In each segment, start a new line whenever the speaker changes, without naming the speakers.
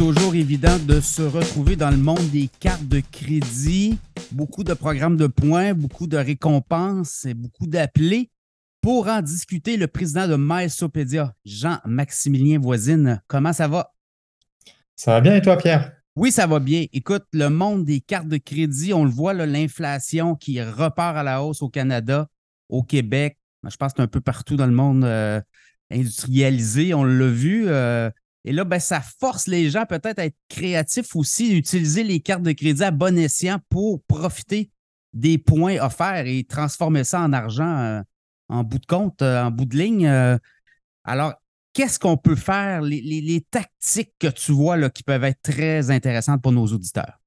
toujours évident de se retrouver dans le monde des cartes de crédit. Beaucoup de programmes de points, beaucoup de récompenses et beaucoup d'appelés. Pour en discuter, le président de MySopédia, Jean-Maximilien Voisine, comment ça va?
Ça va bien et toi, Pierre?
Oui, ça va bien. Écoute, le monde des cartes de crédit, on le voit, l'inflation qui repart à la hausse au Canada, au Québec. Je pense que c'est un peu partout dans le monde euh, industrialisé. On l'a vu. Euh, et là, ben, ça force les gens peut-être à être créatifs aussi, d'utiliser les cartes de crédit à bon escient pour profiter des points offerts et transformer ça en argent euh, en bout de compte, euh, en bout de ligne. Euh. alors, qu'est-ce qu'on peut faire, les, les, tactiques que tu vois là, qui peuvent être très intéressantes pour nos auditeurs?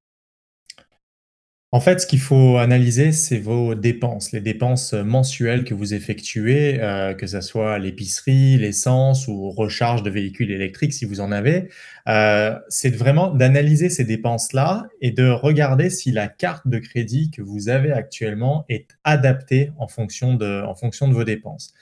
En fait, ce qu'il faut analyser, c'est vos dépenses, les dépenses mensuelles que vous effectuez, euh, que ce soit l'épicerie, l'essence ou recharge de véhicules électriques si vous en avez. Euh, c'est vraiment d'analyser ces dépenses-là et de regarder si la carte de crédit que vous avez actuellement est adaptée en fonction de, en fonction de vos dépenses.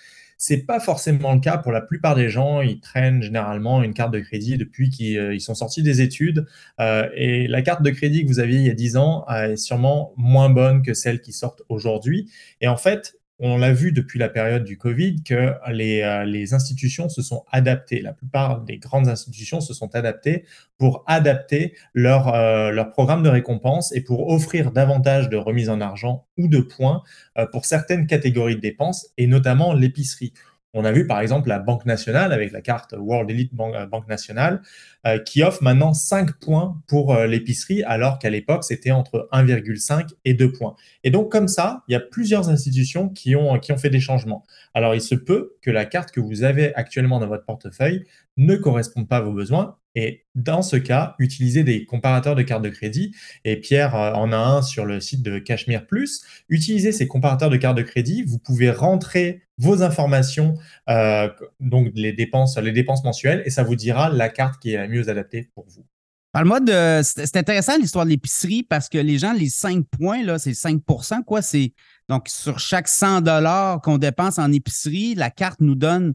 C'est pas forcément le cas pour la plupart des gens. Ils traînent généralement une carte de crédit depuis qu'ils euh, sont sortis des études. Euh, et la carte de crédit que vous aviez il y a 10 ans est sûrement moins bonne que celle qui sortent aujourd'hui. Et en fait, on l'a vu depuis la période du Covid que les, euh, les, institutions se sont adaptées. La plupart des grandes institutions se sont adaptées pour adapter leur, euh, programme de récompense et pour offrir davantage de remises en argent ou de points euh, pour certaines catégories de dépenses et notamment l'épicerie. On a vu par exemple la Banque nationale avec la carte World Elite euh, Banque nationale euh, qui offre maintenant 5 points pour euh, l'épicerie alors qu'à l'époque c'était entre 1,5 et 2 points. Et donc comme ça, il y a plusieurs institutions qui ont, qui ont fait des changements. Alors il se peut que la carte que vous avez actuellement dans votre portefeuille ne corresponde pas à vos besoins et dans ce cas, utilisez des comparateurs de cartes de crédit. Et Pierre en a un sur le site de Cachemire Plus. Utilisez ces comparateurs de cartes de crédit. Vous pouvez rentrer vos informations, euh, donc les dépenses, les dépenses mensuelles, et ça vous dira la carte qui est la mieux adaptée pour vous.
Parle-moi de. C'est intéressant l'histoire de l'épicerie parce que les gens, les 5 points, là, c'est 5% quoi. C'est donc sur chaque 100 qu'on dépense en épicerie, la carte nous donne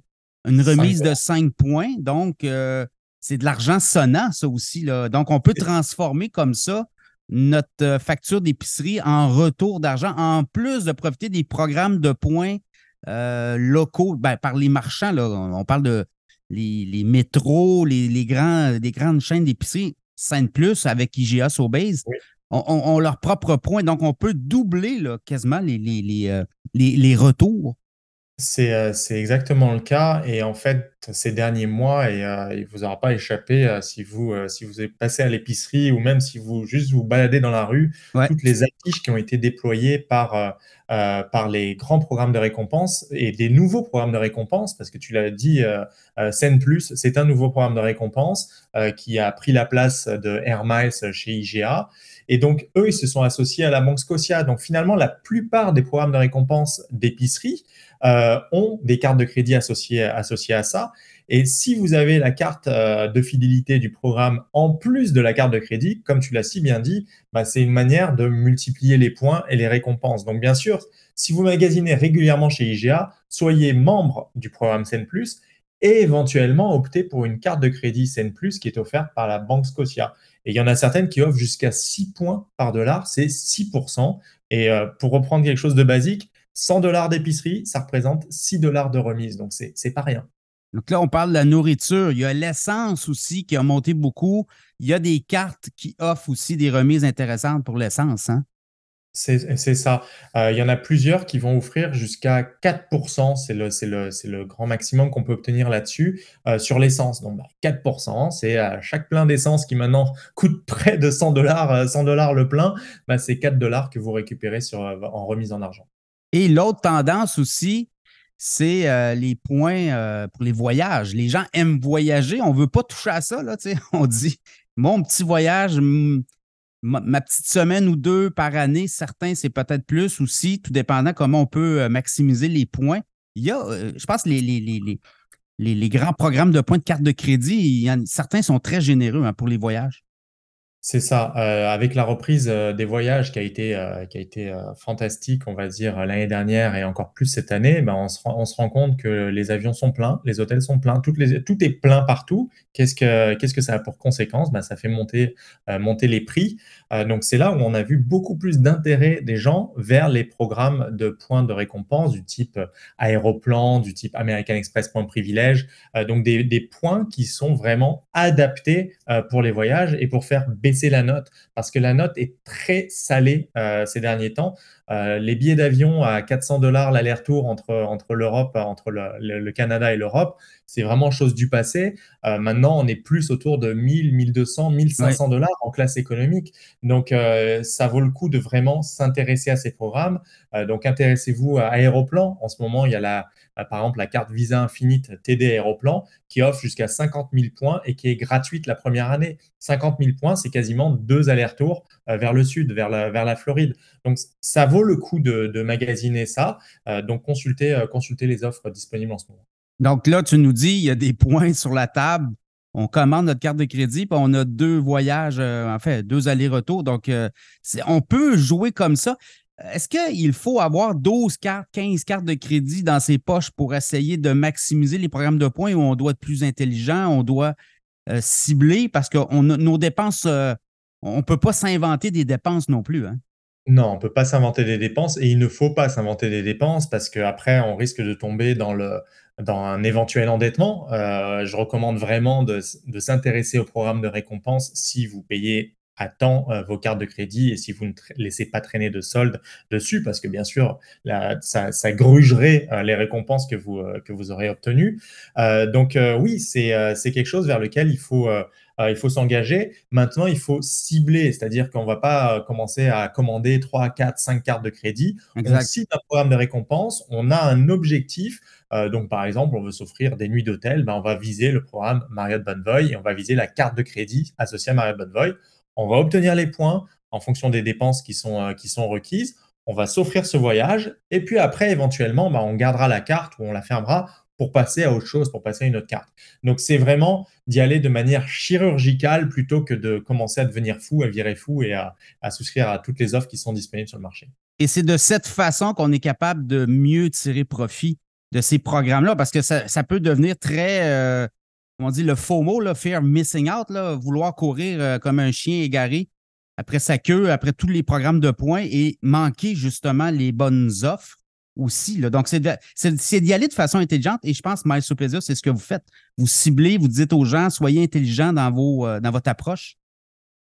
une remise de 5 points. Donc, euh, c'est de l'argent sonnant, ça aussi. Là. Donc, on peut transformer comme ça notre euh, facture d'épicerie en retour d'argent, en plus de profiter des programmes de points euh, locaux ben, par les marchands. Là. On parle de les, métros, les, grands, des grandes chaînes d'épicerie, Sainte Plus avec IGA Sobase. ont leurs propres points. Donc, on peut doubler là, quasiment les, les, euh, les retours.
C'est, c'est exactement le cas et en fait, ces derniers mois et il vous aura pas échappé, si vous, si vous êtes passé à l'épicerie ou même si vous juste vous baladez dans la rue, toutes les affiches qui ont été déployées par, par les grands programmes de récompense et des nouveaux programmes de récompense parce que tu l'as dit, heu, Plus, c'est un nouveau programme de récompense, qui a pris la place de Air Miles chez IGA et donc eux, ils se sont associés à la Banque Scotia. Donc finalement, la plupart des programmes de récompense d'épicerie, euh, ont des cartes de crédit associées, à ça. Et si vous avez la carte euh, de fidélité du programme en plus de la carte de crédit, comme tu l'as si bien dit, bah, c'est une manière de multiplier les points et les récompenses. Donc bien sûr, si vous magasinez régulièrement chez IGA, soyez membre du programme Sen Plus et éventuellement optez pour une carte de crédit Sen Plus qui est offerte par la Banque Scotia. Et il y en a certaines qui offrent jusqu'à 6 points par dollar, c'est 6%. Et euh, pour reprendre quelque chose de basique, 100 dollars d'épicerie, ça représente 6 dollars de remise. Donc, c'est pas rien.
Donc là, on parle de la nourriture. Il y a l'essence aussi qui a monté beaucoup. Il y a des cartes qui offrent aussi des remises intéressantes pour l'essence. Hein?
C'est ça. Euh, il y en a plusieurs qui vont offrir jusqu'à 4%. C'est le, grand maximum qu'on peut obtenir là-dessus euh, sur l'essence. Donc, 4%, bah, c'est à chaque plein d'essence qui maintenant coûte près de 100 dollars, 100 dollars le plein, bah, c'est 4 dollars que vous récupérez sur, en remise en argent.
Et l'autre tendance aussi, c'est euh, les points euh, pour les voyages. Les gens aiment voyager. On ne veut pas toucher à ça. Là, on dit mon petit voyage, ma, petite semaine ou deux par année, certains, c'est peut-être plus aussi, tout dépendant comment on peut euh, maximiser les points. Il y a, je pense, les, les, les, grands programmes de points de carte de crédit, certains sont très généreux hein, pour les voyages.
C'est ça, heu, avec la reprise, heu, des voyages qui a été, heu, fantastique, on va dire, l'année dernière et encore plus cette année, ben, on se rend compte que les avions sont pleins, les hôtels sont pleins, tout est plein partout. Qu'est-ce que ça a pour conséquence? Ben, ça fait monter, les prix, donc c'est là où on a vu beaucoup plus d'intérêt des gens vers les programmes de points de récompense du type, Aéroplan, du type American Express Points Privilèges, heu, donc des des points qui sont vraiment adaptés, pour les voyages et pour faire baisser la note parce que la note est très salée euh, ces derniers temps. Euh, les billets d'avion à 400 dollars l'aller-retour entre, entre l'Europe, entre le, Canada et l'Europe, c'est vraiment chose du passé. Euh, maintenant, on est plus autour de 1000, 1200, 1500 dollars en classe économique. Donc, ça vaut le coup de vraiment s'intéresser à ces programmes. donc, intéressez-vous à Aéroplan. En ce moment, il y a la, par exemple la carte Visa Infinite TD Aéroplan qui offre jusqu'à 50 000 points et qui est gratuite la première année. 50 000 points, c'est quasiment deux allers-retours euh, vers le sud, vers la, Floride. Donc, ça vaut le coup de, magasiner ça. Euh, donc, consultez, euh, les offres disponibles en ce moment.
Donc là, tu nous dis, il y a des points sur la table. On commande notre carte de crédit, puis on a deux voyages, en fait, deux allers-retours. Donc, on peut jouer comme ça. Est-ce qu'il faut avoir 12 cartes, 15 cartes de crédit dans ses poches pour essayer de maximiser les programmes de points où on doit être plus intelligent, on doit euh, cibler? Parce que nos dépenses, euh, on ne peut pas s'inventer des dépenses non plus. Hein?
Non, on ne peut pas s'inventer des dépenses et il ne faut pas s'inventer des dépenses parce qu'après, on risque de tomber dans, un éventuel endettement. Euh, je recommande vraiment de, de s'intéresser au programme de récompense si vous payez à temps euh, vos cartes de crédit et si vous ne laissez pas traîner de soldes dessus, parce que bien sûr, ça, ça, grugerait euh, les récompenses que vous, euh, que vous aurez obtenues. donc oui, c'est quelque chose vers lequel il faut, il faut s'engager. Maintenant, il faut cibler, c'est-à-dire qu'on ne va pas commencer à commander 3, 4, 5 cartes de crédit. On cible un programme de récompense, on a un objectif. donc, par exemple, on veut s'offrir des nuits d'hôtel, ben, on va viser le programme Marriott Bonvoy et on va viser la carte de crédit associée à Marriott Bonvoy on va obtenir les points en fonction des dépenses qui sont, euh, qui sont requises. On va s'offrir ce voyage et puis après, éventuellement, bah, on gardera la carte ou on la fermera pour passer à autre chose, pour passer à une autre carte. Donc, c'est vraiment d'y aller de manière chirurgicale plutôt que de commencer à devenir fou, à virer fou et à, souscrire à toutes les offres qui sont disponibles sur le marché.
Et c'est de cette façon qu'on est capable de mieux tirer profit de ces programmes-là parce que ça, peut devenir très, euh, on dit, le faux mot, là, fear missing out, là, vouloir courir euh, comme un chien égaré après sa queue, après tous les programmes de points et manquer justement les bonnes offres aussi. Là. Donc, c'est d'y aller de façon intelligente et je pense, Miles Plaisir, c'est ce que vous faites. Vous ciblez, vous dites aux gens, soyez intelligents dans, euh, votre approche.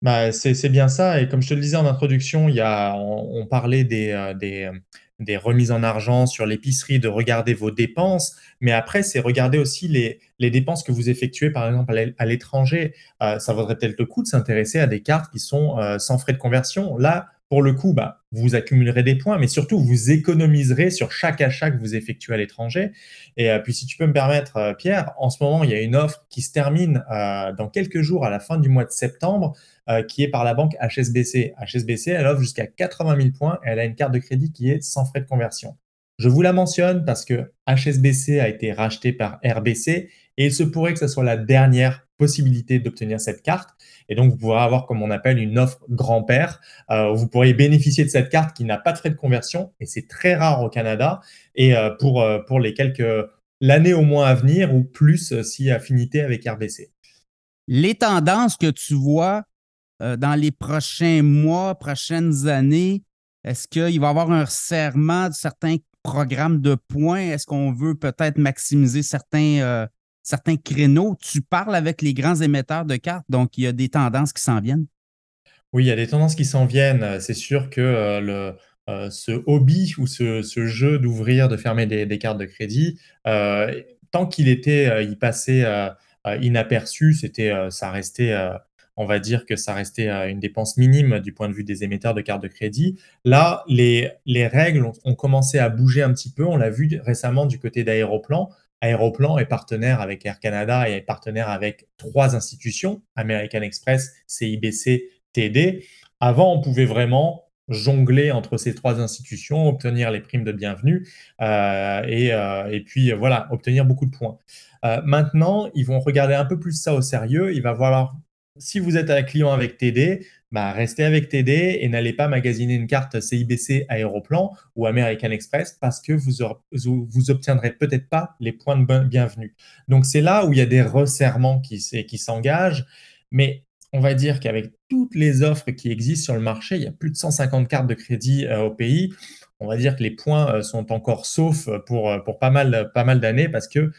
Bah, c'est bien ça. Et comme je te le disais en introduction, on, parlait des, euh, des, des remises en argent sur l'épicerie, de regarder vos dépenses, mais après, c'est regarder aussi les, dépenses que vous effectuez, par exemple, à l'étranger. Euh, ça vaudrait peut-être le coup de s'intéresser à des cartes qui sont euh, sans frais de conversion. Là, pour le coup, bah, vous accumulerez des points, mais surtout, vous économiserez sur chaque achat que vous effectuez à l'étranger. Et euh, puis, si tu peux me permettre, Pierre, en ce moment, il y a une offre qui se termine dans quelques jours, à la fin du mois de septembre, euh, qui est par la banque HSBC. HSBC, elle offre jusqu'à 80 000 points et elle a une carte de crédit qui est sans frais de conversion. Je vous la mentionne parce que HSBC a été racheté par RBC et il se pourrait que ce soit la dernière possibilité d'obtenir cette carte. Et donc, vous pourrez avoir, comme on appelle, une offre grand-père. Euh, vous pourriez bénéficier de cette carte qui n'a pas de frais de conversion et c'est très rare au Canada. Et euh, pour, pour les quelques l'année au moins à venir ou plus si affinité avec RBC.
Les tendances que tu vois euh, dans les prochains mois, prochaines années? Est-ce qu'il va y avoir un resserrement de certains programmes de points? Est-ce qu'on veut peut-être maximiser certains, euh, certains créneaux? Tu parles avec les grands émetteurs de cartes, donc il y a des tendances qui s'en viennent.
Oui, il y a des tendances qui s'en viennent. C'est sûr que euh, le, ce hobby ou ce, jeu d'ouvrir, de fermer des, cartes de crédit, tant qu'il était, il passait inaperçu, c'était, ça restait on va dire que ça restait une dépense minime du point de vue des émetteurs de cartes de crédit. Là, les, les règles ont, commencé à bouger un petit peu. On l'a vu récemment du côté d'Aéroplan. Aéroplan est partenaire avec Air Canada et est partenaire avec trois institutions, American Express, CIBC, TD. Avant, on pouvait vraiment jongler entre ces trois institutions, obtenir les primes de bienvenue euh, et, euh, et, puis voilà, obtenir beaucoup de points. Euh, maintenant, ils vont regarder un peu plus ça au sérieux. Il va falloir si vous êtes un client avec TD, bah, restez avec TD et n'allez pas magasiner une carte CIBC Aéroplan ou American Express parce que vous, vous, obtiendrez peut-être pas les points de bienvenue. Donc c'est là où il y a des resserrements qui, s'engagent, mais on va dire qu'avec toutes les offres qui existent sur le marché, il y a plus de 150 cartes de crédit euh, au pays. On va dire que les points euh, sont encore saufs pour, euh, pas mal d'années parce que,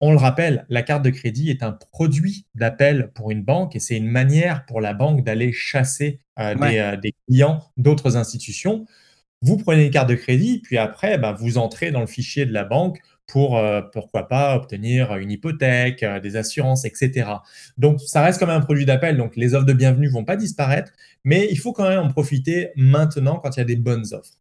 on le rappelle, la carte de crédit est un produit d'appel pour une banque et c'est une manière pour la banque d'aller chasser des, clients d'autres institutions. Vous prenez une carte de crédit, puis après, bah, vous entrez dans le fichier de la banque pour, euh, pourquoi pas, obtenir une hypothèque, euh, des assurances, etc. Donc, ça reste quand même un produit d'appel, donc les offres de bienvenue vont pas disparaître, mais il faut quand même en profiter maintenant quand il y a des bonnes offres.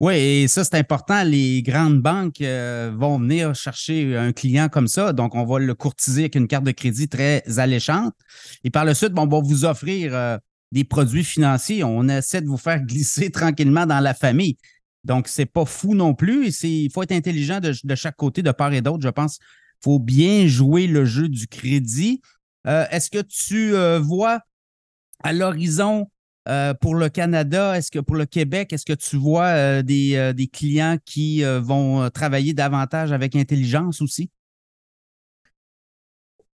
Oui, et ça, c'est important. Les grandes banques euh, vont venir chercher un client comme ça. Donc, on va le courtiser avec une carte de crédit très alléchante. Et par le suite, bon, on va vous offrir des produits financiers. On essaie de vous faire glisser tranquillement dans la famille. Donc, c'est pas fou non plus. Il faut être intelligent de, chaque côté, de part et d'autre. Je pense qu'il faut bien jouer le jeu du crédit. Euh, est-ce que tu euh, vois à l'horizon euh, pour le Canada, est-ce que pour le Québec, est-ce que tu vois des, des, clients qui vont travailler davantage avec intelligence aussi?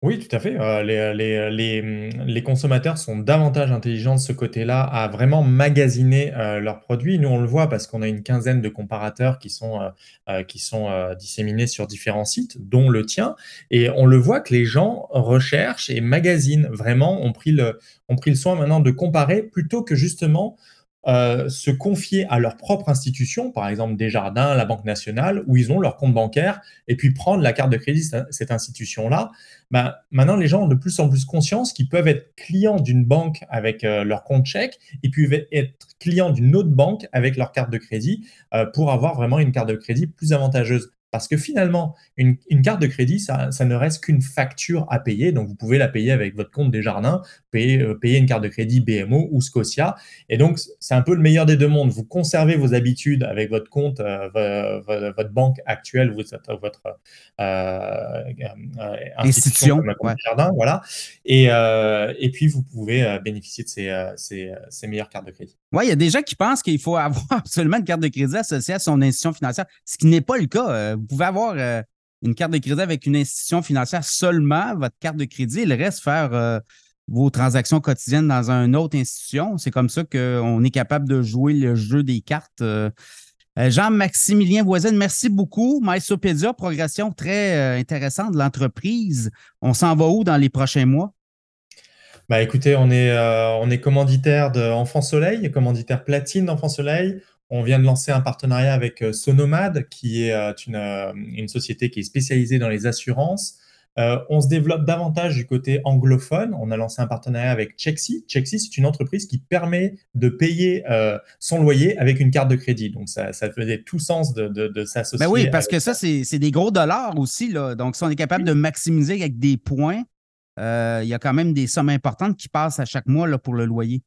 Oui, tout à fait. Euh, les, consommateurs sont davantage intelligents de ce côté-là à vraiment magasiner euh, leurs produits. Nous, on le voit parce qu'on a une quinzaine de comparateurs qui sont, euh, disséminés sur différents sites, dont le tien. Et on le voit que les gens recherchent et magasinent vraiment, ont pris le soin maintenant de comparer plutôt que justement euh, se confier à leur propre institution, par exemple Desjardins, la Banque nationale, où ils ont leur compte bancaire, et puis prendre la carte de crédit de cette institution-là. Ben, maintenant, les gens ont de plus en plus conscience qu'ils peuvent être clients d'une banque avec euh, leur compte chèque, et puis être clients d'une autre banque avec leur carte de crédit euh, pour avoir vraiment une carte de crédit plus avantageuse. Parce que finalement, une, carte de crédit, ça, ne reste qu'une facture à payer. Donc, vous pouvez la payer avec votre compte Desjardins, payer, euh, payer une carte de crédit BMO ou Scotia. Et donc, c'est un peu le meilleur des deux mondes. Vous conservez vos habitudes avec votre compte, euh, votre banque actuelle, votre, votre euh, institution, Desjardins, voilà. Et, et puis, vous pouvez bénéficier de ces, ces, ces meilleures cartes de crédit.
Oui, il y a des gens qui pensent qu'il faut avoir absolument une carte de crédit associée à son institution financière, ce qui n'est pas le cas. Vous pouvez avoir euh, une carte de crédit avec une institution financière seulement, votre carte de crédit, il reste faire euh, vos transactions quotidiennes dans une autre institution. C'est comme ça qu'on est capable de jouer le jeu des cartes. Euh. Jean-Maximilien Voisin, merci beaucoup. MySopedia, progression très intéressante de l'entreprise. On s'en va où dans les prochains mois?
Bah écoutez, on est, on est commanditaire d'Enfant Soleil, commanditaire platine d'Enfant Soleil. On vient de lancer un partenariat avec euh, Sonomad, qui est euh, euh, une, société qui est spécialisée dans les assurances. On se développe davantage du côté anglophone. On a lancé un partenariat avec Chexi. Chexi, c'est une entreprise qui permet de payer son loyer avec une carte de crédit. Donc, ça, faisait tout sens de, s'associer.
Ben oui, parce que ça, c'est des gros dollars aussi. Là. Donc, si on est capable de maximiser avec des points, il y a quand même des sommes importantes qui passent à chaque mois là, pour le loyer.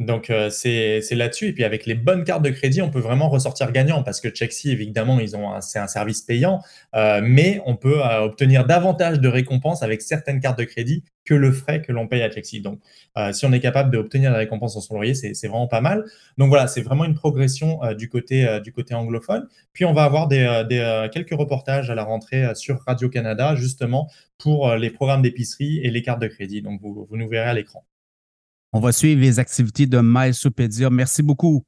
Donc euh, c'est là-dessus. Et puis avec les bonnes cartes de crédit, on peut vraiment ressortir gagnant parce que Chexi, évidemment, c'est un service payant, euh, mais on peut euh, obtenir davantage de récompenses avec certaines cartes de crédit que le frais que l'on paye à Chexi. Donc si on est capable d'obtenir des récompenses sur son loyer, c'est vraiment pas mal. Donc voilà, c'est vraiment une progression du, côté, du côté anglophone. Puis on va avoir des, des quelques reportages à la rentrée sur Radio-Canada, justement pour les programmes d'épicerie et les cartes de crédit. Donc vous, vous nous verrez à l'écran.
On va suivre les activités de MySopedia. Merci beaucoup.